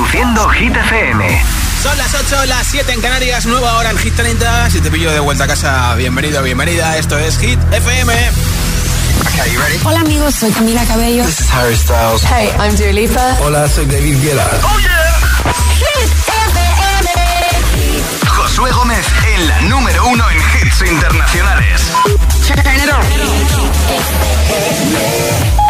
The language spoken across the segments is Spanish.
Introduciendo Hit FM. Son las 8, las 7 en Canarias, nueva hora en Hit 30. Si te pillo de vuelta a casa, bienvenido, bienvenida. Esto es Hit FM. Okay, you Hola amigos, soy Camila Cabello. This is Harry Styles. Hey, I'm Dua Lipa. Hola, soy David Guetta. Oh yeah. Hit FM. Josué Gómez en la número uno en hits internacionales. it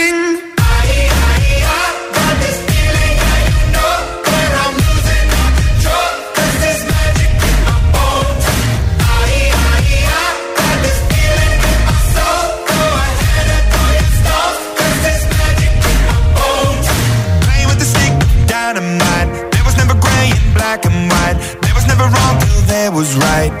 was right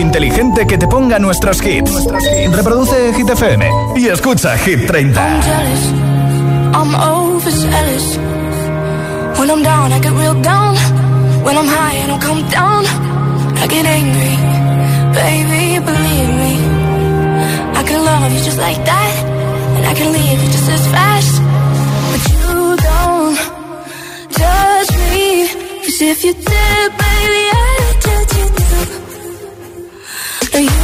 inteligente que te ponga nuestros hits. Reproduce Hit FM y escucha Hit 30. I'm jealous, overzealous. When I'm down, I get real down. When I'm high, I don't come down. I get angry, baby, believe me. I can love you just like that. And I can leave you just as fast. But you don't judge me. Cause if you did, baby,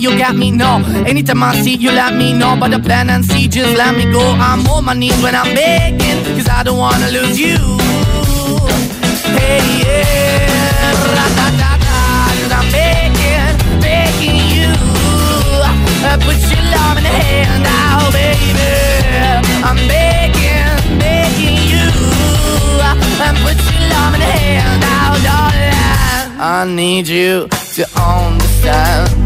you got me, no. Anytime I see you, let me know. But the plan and see, just let me go. I'm on my knees when I'm begging, cause I don't wanna lose you. Hey, yeah. Cause I'm begging, begging you. Uh, put your love in the hand now, baby. I'm begging, begging you. Uh, put your love in the hand now, darling. I need you to understand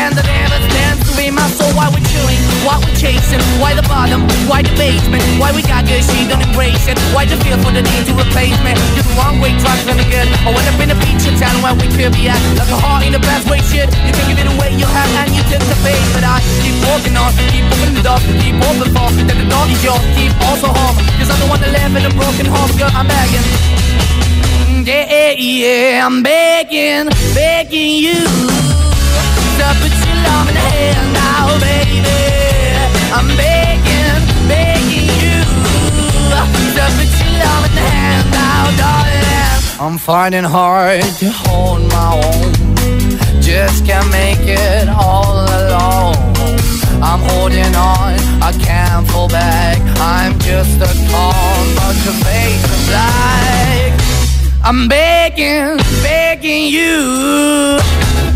man that ever stands to be my soul. Why we chewing? Why we chasing? Why the bottom? Why the basement? Why we got good? She don't embrace it. Why the feel for the need to replace me? You're the wrong way, trying to good. I went up in a feature town where we could be at. Like a heart in the best way, shit. You can give it away, you have, and you took the bait. But I keep walking on, keep moving the door, keep open for. That the dog is yours, keep also home. Cause don't wanna live in a broken home, girl, I'm begging. Yeah, mm, yeah, yeah, I'm begging, begging you your now, baby. I'm begging, begging you. your now, darling. I'm finding hard to hold my own. Just can't make it all alone. I'm holding on, I can't fall back. I'm just a call, but your face black. I'm begging, begging you.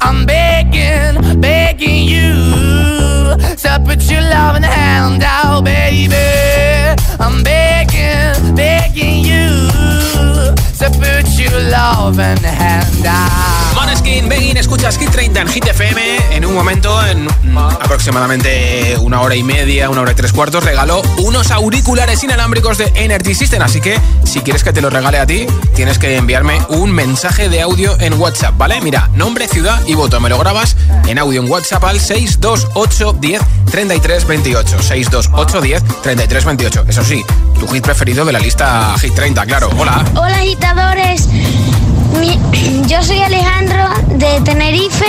I'm begging, begging you to put your love in hand out, baby. I'm begging. begging, you put escuchas Hit 30 en Hit FM. En un momento, en aproximadamente una hora y media, una hora y tres cuartos, regaló unos auriculares inalámbricos de Energy System. Así que si quieres que te los regale a ti, tienes que enviarme un mensaje de audio en WhatsApp, ¿vale? Mira, nombre, ciudad y voto. Me lo grabas en audio en WhatsApp al 628 10 33 28. 628 10 33 28. Eso sí, tu hit preferido de la lista Hit 30, claro. Hola. Hola, agitadores. yo soy Alejandro de Tenerife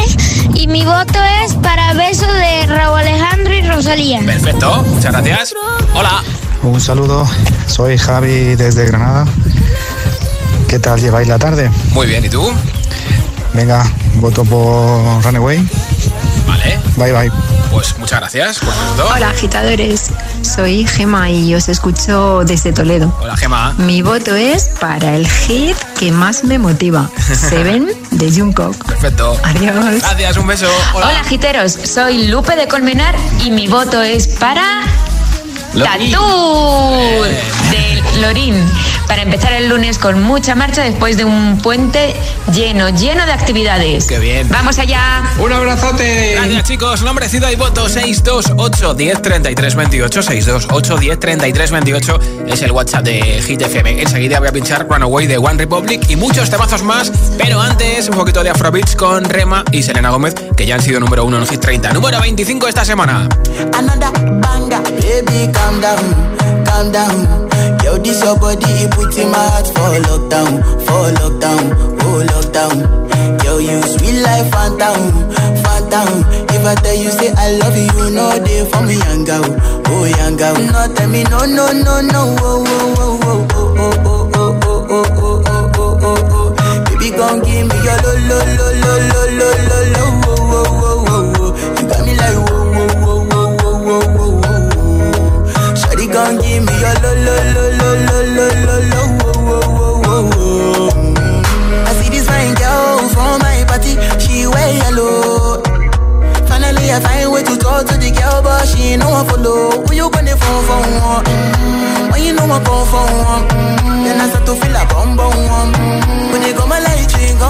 y mi voto es para beso de Raúl Alejandro y Rosalía. Perfecto, muchas gracias. Hola. Un saludo, soy Javi desde Granada. ¿Qué tal lleváis la tarde? Muy bien, ¿y tú? Venga, voto por Runaway. Vale. Bye bye. Pues muchas gracias por Hola, agitadores. Soy Gema y os escucho desde Toledo. Hola, Gema. Mi voto es para el hit que más me motiva: Seven de Jungkook. Perfecto. Adiós. Gracias, un beso. Hola. Hola, agiteros. Soy Lupe de Colmenar y mi voto es para. Tatú De Lorín. Para empezar el lunes con mucha marcha después de un puente lleno, lleno de actividades. ¡Qué bien! ¡Vamos allá! ¡Un abrazote! Gracias, chicos. Nombrecida y voto 628 10 28. 628 10 28 es el WhatsApp de Hit FM. Enseguida voy a pinchar Runaway de One Republic y muchos temazos más. Pero antes, un poquito de Afrobeats con Rema y Selena Gómez, que ya han sido número uno en Hit 30. Número 25 esta semana. banga, baby, calm down, calm down. Yo, this your body, it puts in my heart for lockdown, for lockdown, oh lockdown. Yo, you sweet life, phantom, phantom. If I tell you, say I love you, you know they for me, young girl, oh young girl. No, tell me, no, no, no, no, oh, oh, oh, oh, oh, oh, oh, oh, oh, oh, oh, oh, oh, oh. Baby, gon' give me your oh, lo, lo, lo, lo, lo, lo, lo, oh, oh, oh, oh, oh. You got me like, oh. gon' give me I see this fine girl from my party, she wear yellow. Finally I find way to talk to the girl, but she ain't no Who you gonna phone for When you know for then I start to feel a bum When you go my light, she go.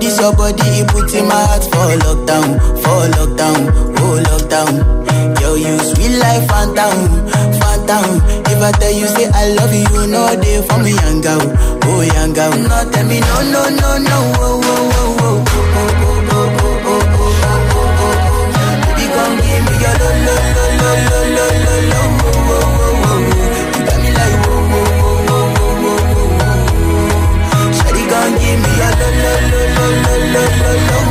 this your body, he puts in my heart for lockdown, for lockdown, oh lockdown. Yo, you sweet life, phantom, phantom. If I tell you say I love you, you know for me young oh young No, tell me no, no, no, no, oh, oh, oh, oh, oh, oh, oh, oh, oh, oh, oh, oh, lo, lo, lo.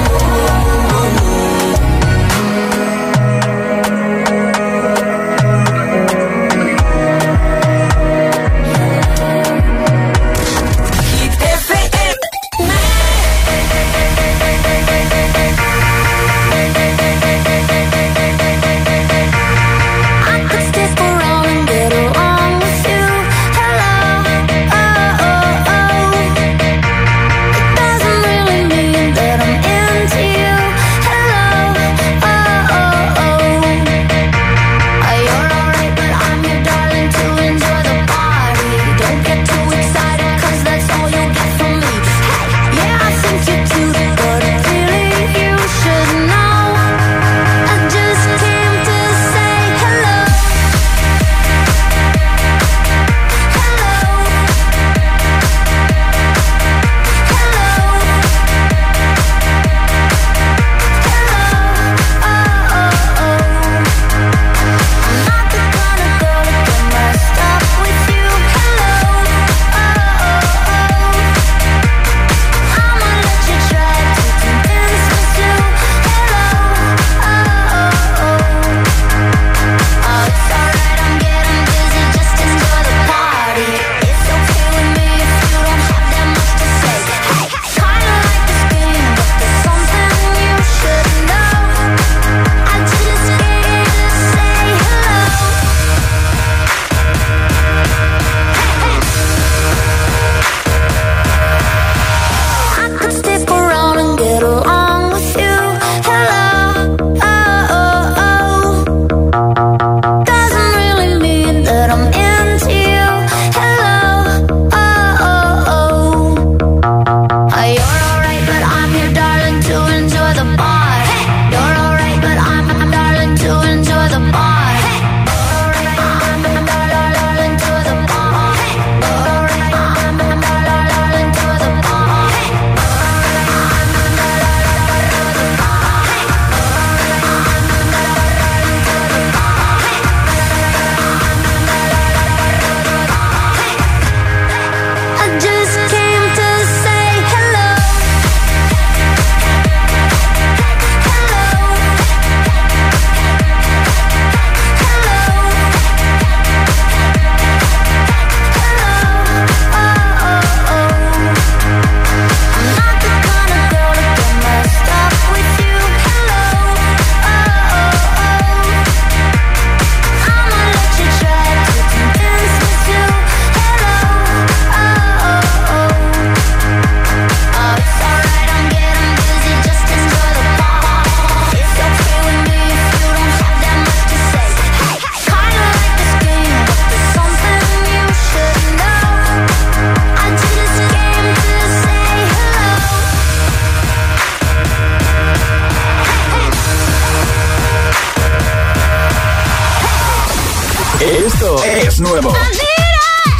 nuevo.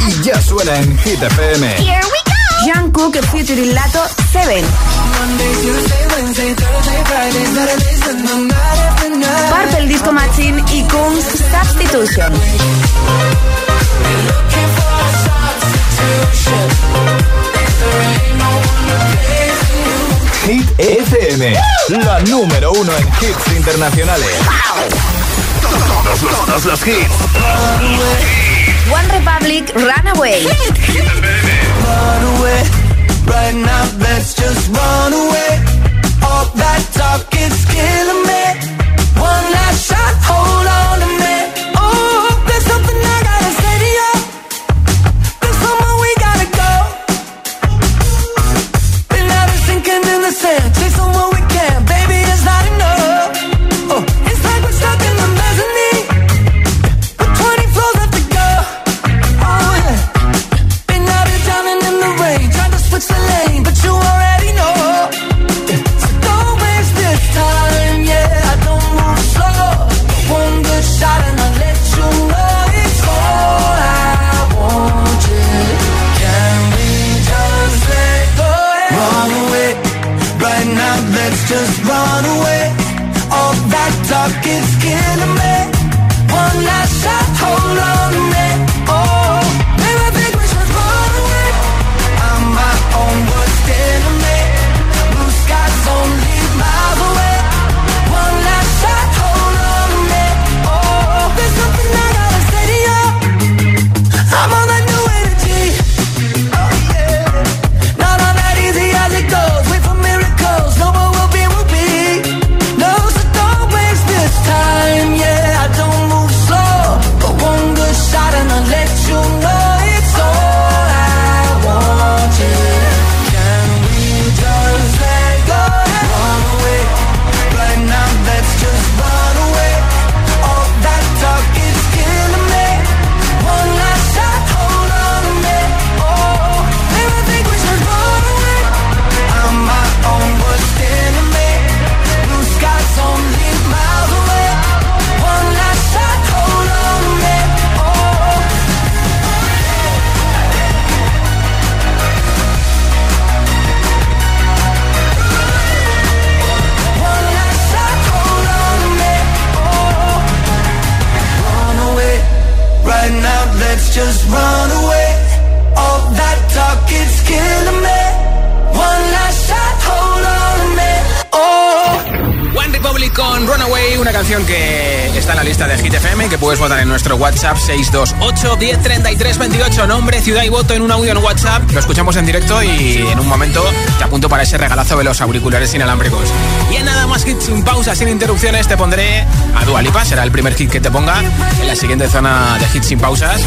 Y ya suena en Hit FM. Here we go. Jan Cook, Future y Lato, Seven. Purple Disco Machine y Kungs Substitution. Hit FM, la número uno en hits internacionales. Wow. One Republic Runaway. away, right now let's just run away. All that talk is 628 10 28. Nombre, ciudad y voto en un audio en WhatsApp. Lo escuchamos en directo y en un momento te apunto para ese regalazo de los auriculares inalámbricos. Y en nada más hits sin pausa, sin interrupciones, te pondré a Dualipa. Será el primer hit que te ponga en la siguiente zona de hits sin pausas.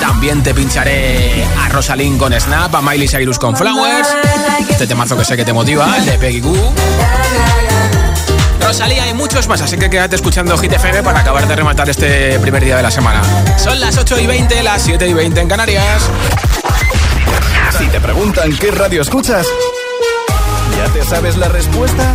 También te pincharé a Rosalind con Snap, a Miley Cyrus con Flowers. Este temazo que sé que te motiva, el de Peggy Goo salía y muchos más, así que quédate escuchando Hit FM para acabar de rematar este primer día de la semana. Son las 8 y 20, las 7 y 20 en Canarias. Si te preguntan qué radio escuchas, ¿ya te sabes la respuesta?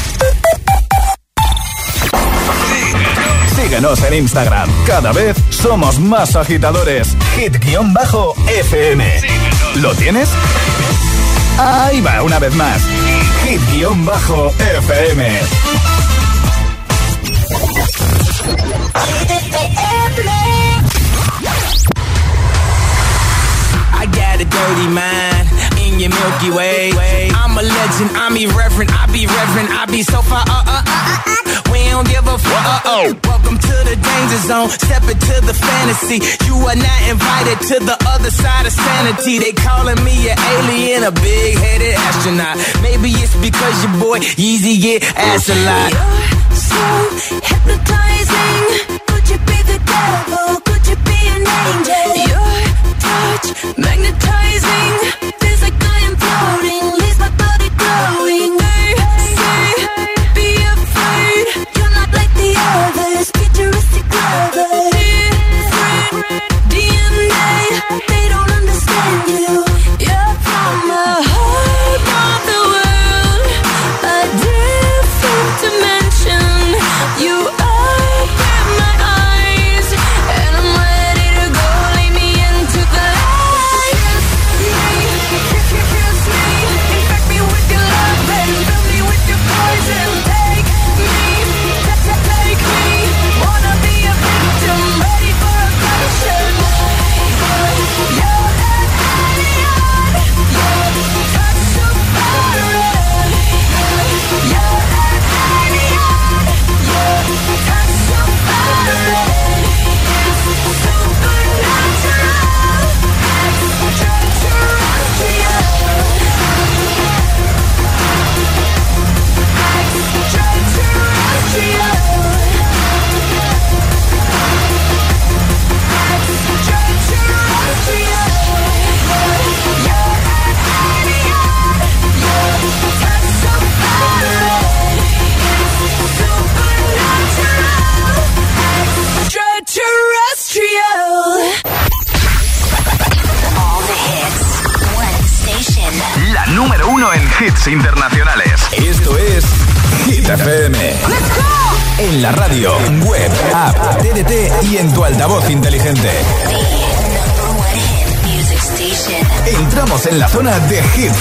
en Instagram. Cada vez somos más agitadores. Hit-FM. ¿Lo tienes? Ahí va, una vez más. Hit-FM. I got a dirty mind in your Milky Way. I'm a legend, I'm irreverent, I be reverent, I be so far. uh, uh, uh, uh don't give a fuck. Uh-oh. Welcome to the danger zone. Step into the fantasy. You are not invited to the other side of sanity. They calling me an alien, a big headed astronaut. Maybe it's because your boy Yeezy get ass a lot. You're so hypnotizing. Could you be the devil? Could you be an angel? Your touch magnetizing. This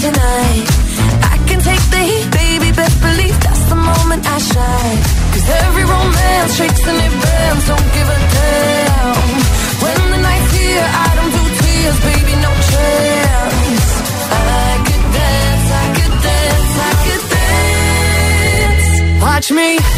tonight. I can take the heat, baby, best believe that's the moment I shine. Cause every romance shakes and it bends, don't give a damn. When the night's here, I don't do tears, baby, no chance. I could dance, I could dance, I could dance. Watch me.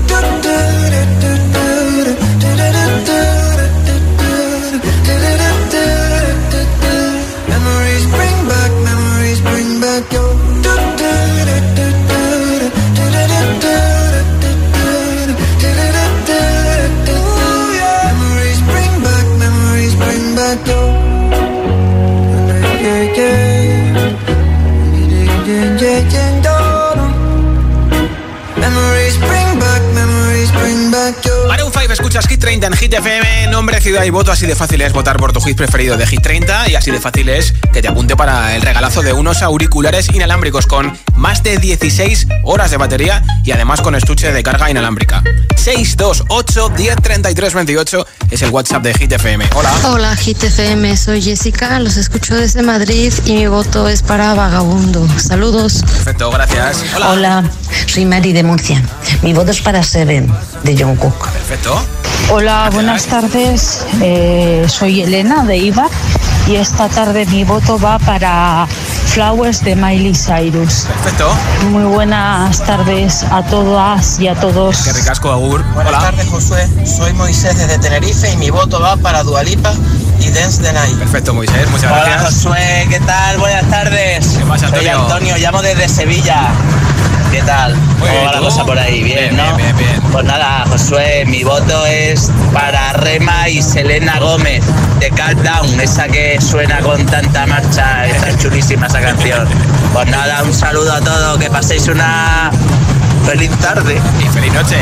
Hit nombre, ciudad y voto. Así de fácil es votar por tu hit preferido de Hit 30 y así de fácil es que te apunte para el regalazo de unos auriculares inalámbricos con más de 16 horas de batería y además con estuche de carga inalámbrica. 628 es el WhatsApp de Hit FM. Hola. Hola Hit FM, soy Jessica, los escucho desde Madrid y mi voto es para Vagabundo. Saludos. Perfecto, gracias. Hola. Hola, soy Mary de Murcia. Mi voto es para Seven de John Perfecto. Hola, buenas tardes. Eh, soy Elena de IVA y esta tarde mi voto va para Flowers de Miley Cyrus. Perfecto. Muy buenas tardes a todas y a todos. Qué ricasco, Agur. Buenas tardes, Josué. Soy Moisés desde Tenerife y mi voto va para Dualipa y Dance the Night. Perfecto, Moisés, muchas gracias. Hola, Josué, ¿qué tal? Buenas tardes. ¿Qué pasa, Antonio? Soy Antonio, llamo desde Sevilla. ¿Qué tal? ¿Cómo va la cosa por ahí? Bien, ¿no? Bien, bien, pues nada, Josué, mi voto es para Rema y Selena Gómez de Countdown, esa que suena con tanta marcha, está chulísima esa canción. Pues nada, un saludo a todos, que paséis una feliz tarde. Y feliz noche.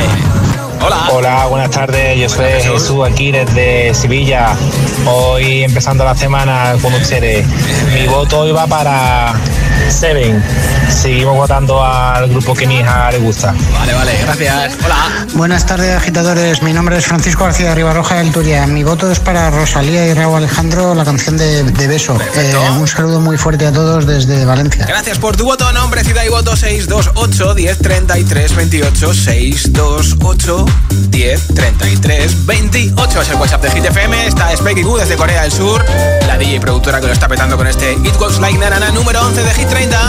Hola. Hola, buenas tardes. Yo soy Jesús. aquí desde Sevilla. Hoy empezando la semana con ustedes. Mi voto hoy va para Seven, Seguimos votando al grupo que mi hija le gusta. Vale, vale, gracias. Hola. Buenas tardes, agitadores. Mi nombre es Francisco García de Ribarroja del Turia. Mi voto es para Rosalía y Raúl Alejandro, la canción de, Beso. Eh, un saludo muy fuerte a todos desde Valencia. Gracias por tu voto, nombre, ciudad y voto 628 1033 28 628 1033 28 es el WhatsApp de GTFM. Está Specky Q desde Corea del Sur, la DJ productora que lo está petando con este It Goes Like Narana número 11 de Hit Ainda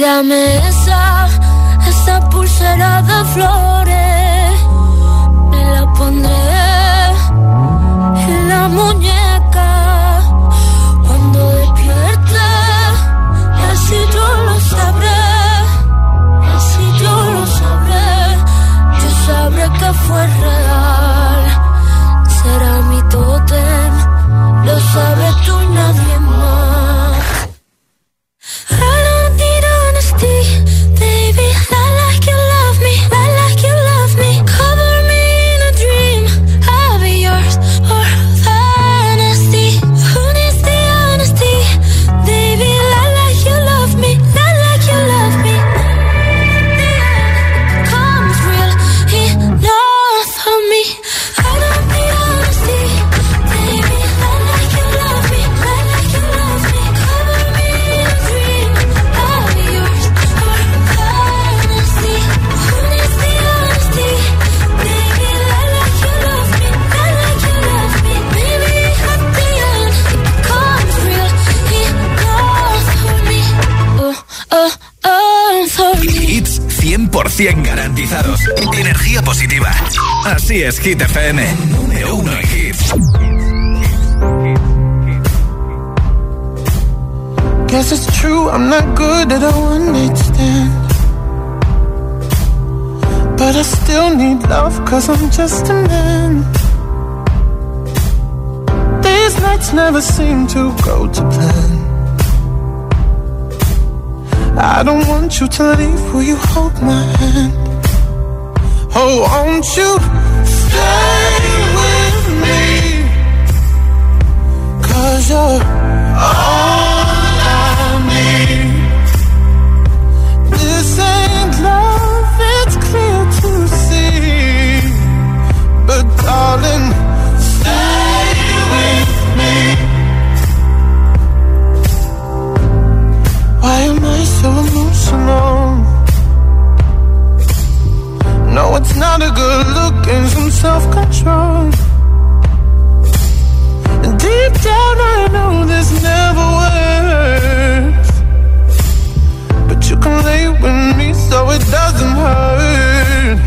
dame esa, esa pulsera de flores 100 garantizados. Energía positiva. Así es, Hit FM. Número uno en hits. Guess it's true, I'm not good at a one night stand. But I still need love, cause I'm just a man. These nights never seem to go to plan. I don't want you to leave. Will you hold my hand? Oh, won't you stay with me? Cause you're all I need. This ain't love, it's clear to see. But darling, personal. No, it's not a good look and some self control. And deep down, I know this never works. But you can lay with me so it doesn't hurt.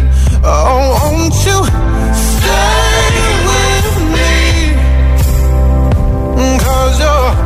Oh, won't you stay with me? Cause you're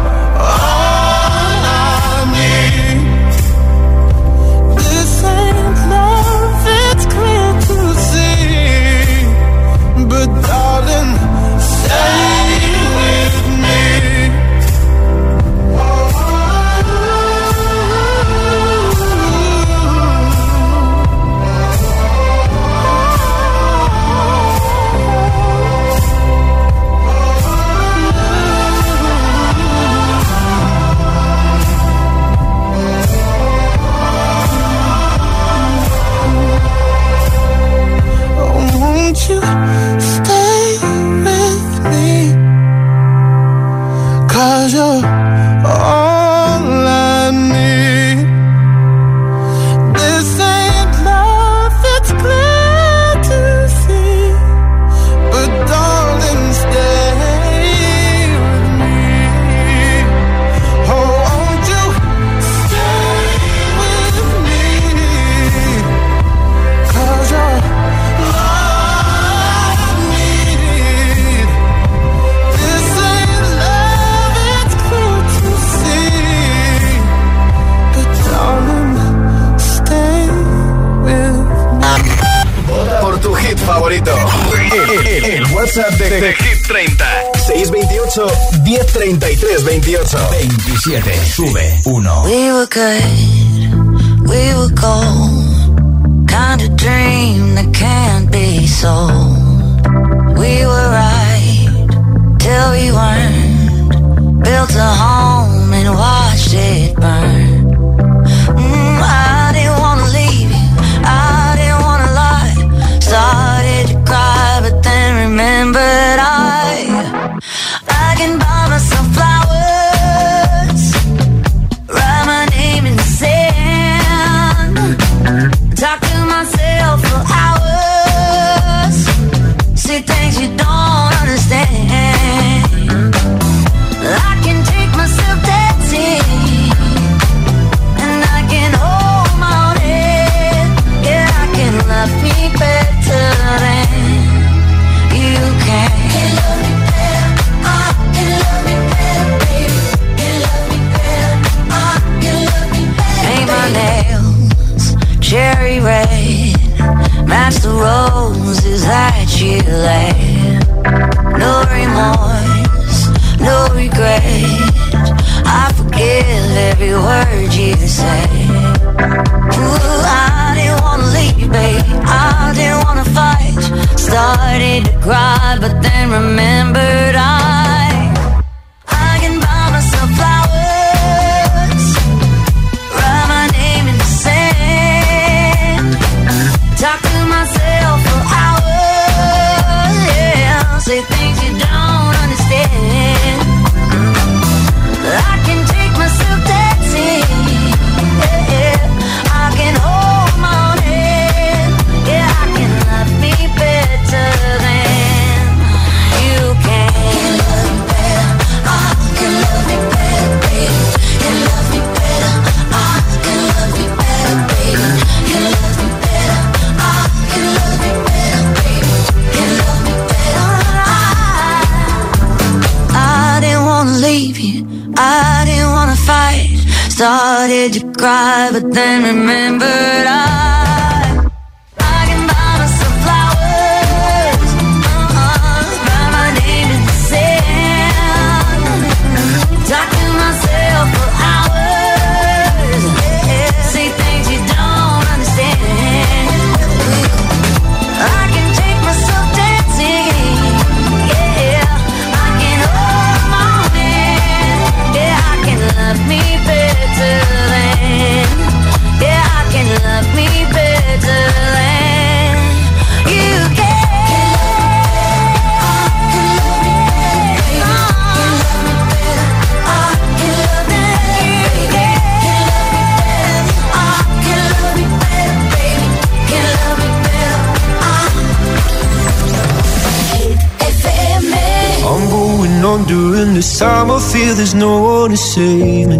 there's no one to save me.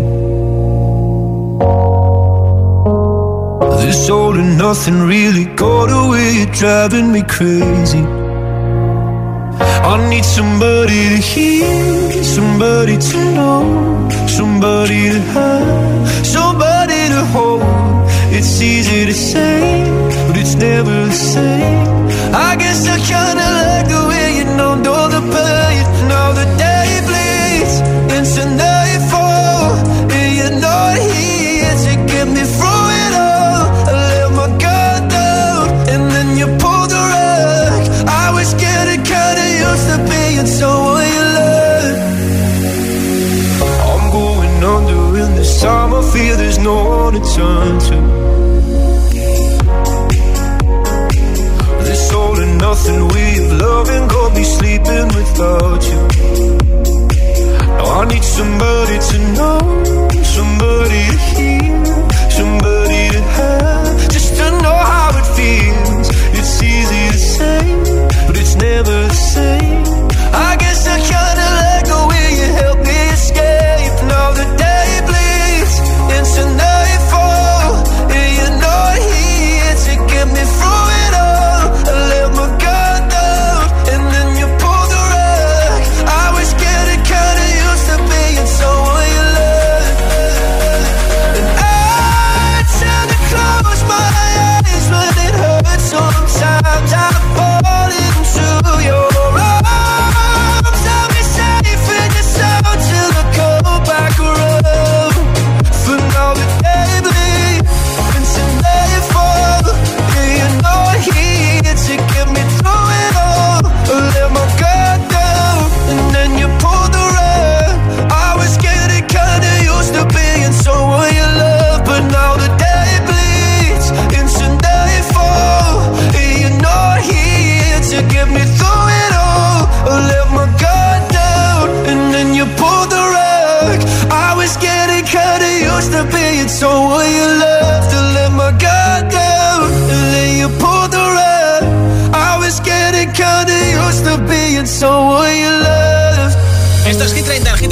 This all and nothing really got away, driving me crazy. I need somebody to hear, somebody to know, somebody to have, somebody to hold. It's easy to say, but it's never the same. I guess I kinda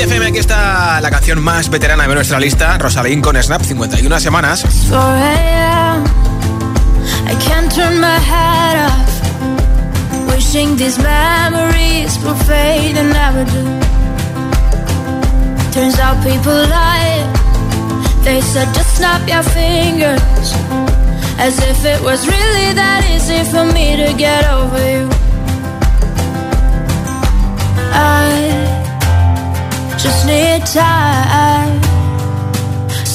FM, aquí está la canción más veterana de nuestra lista, Rosalín con Snap, 51 semanas. I can't turn my head off, wishing these memories will fade and never do. Turns out people lie, they said just snap your fingers, as if it was really that easy for me to get over you. I just need time.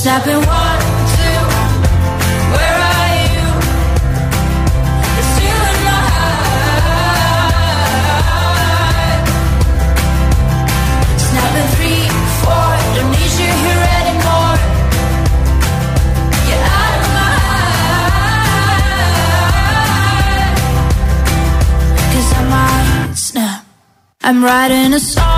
Snapping one, two, where are you? It's three, four, don't need you here anymore. You're out of my snap. I'm writing a song.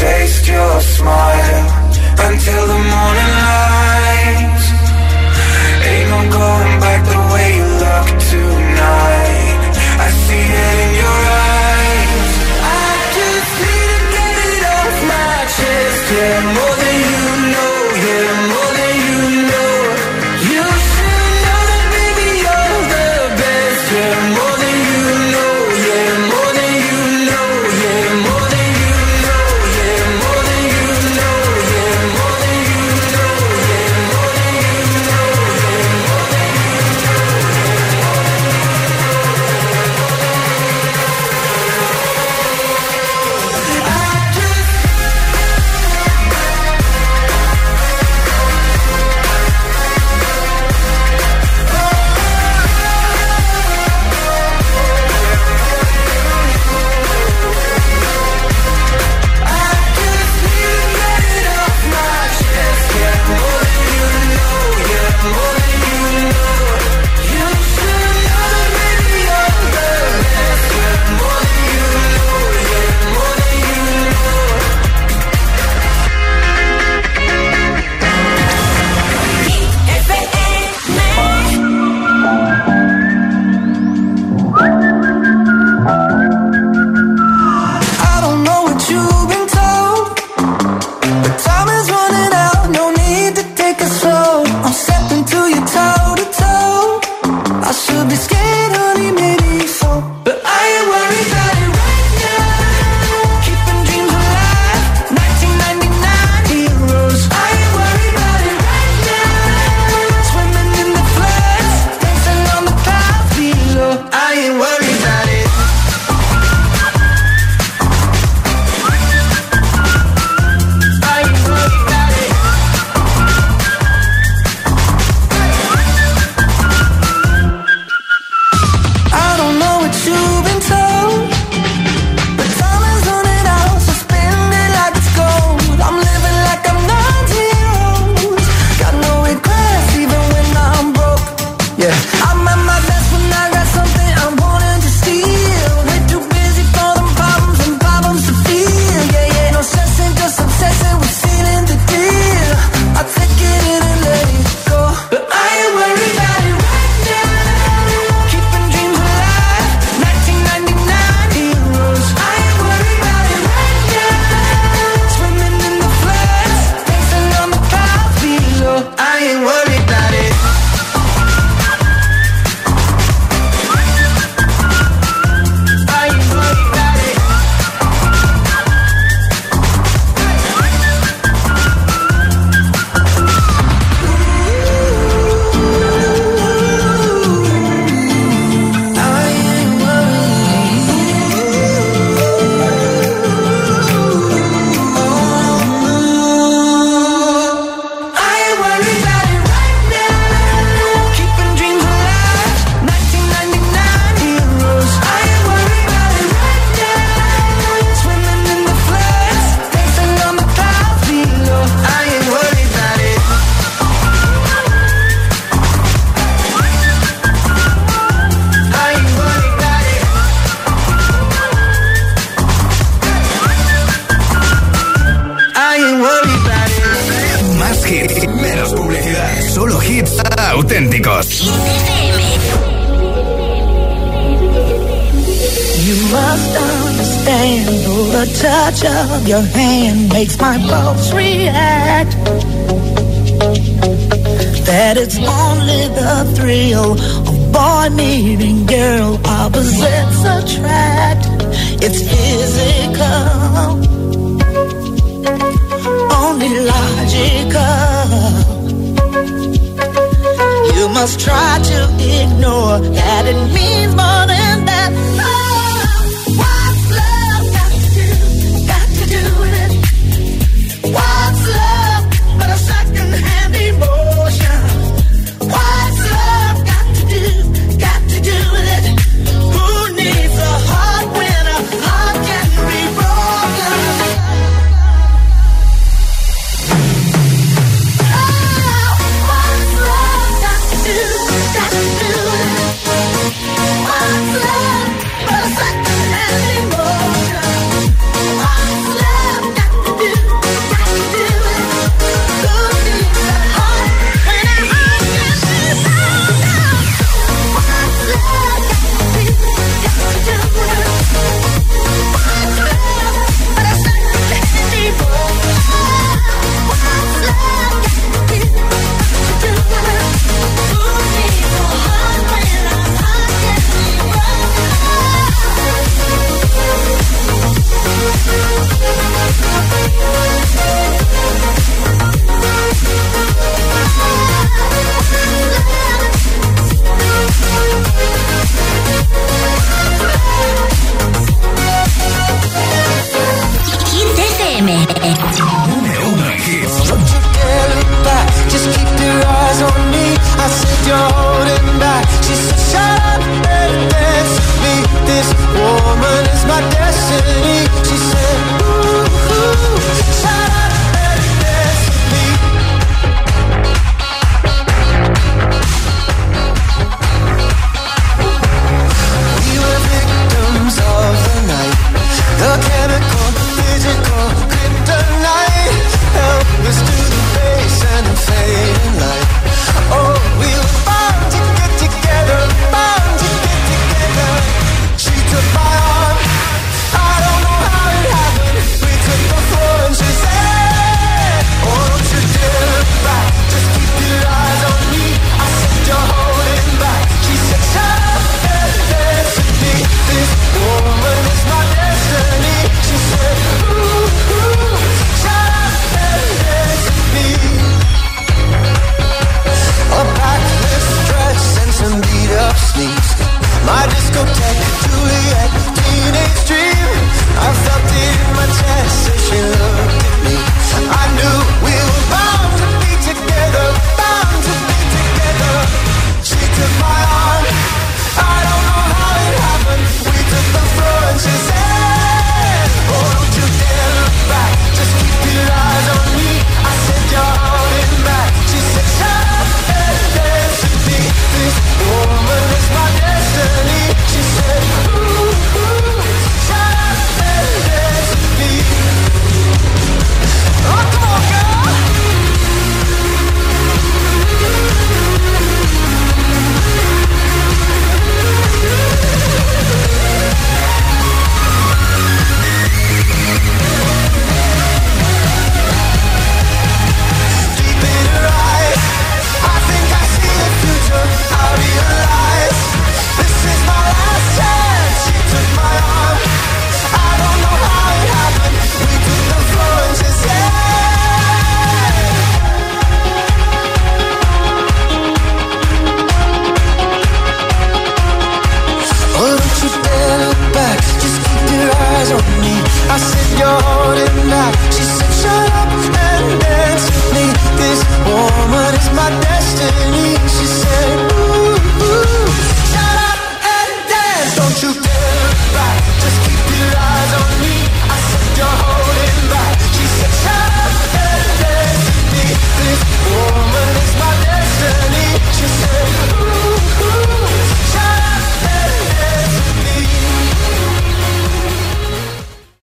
taste your smile until the morning light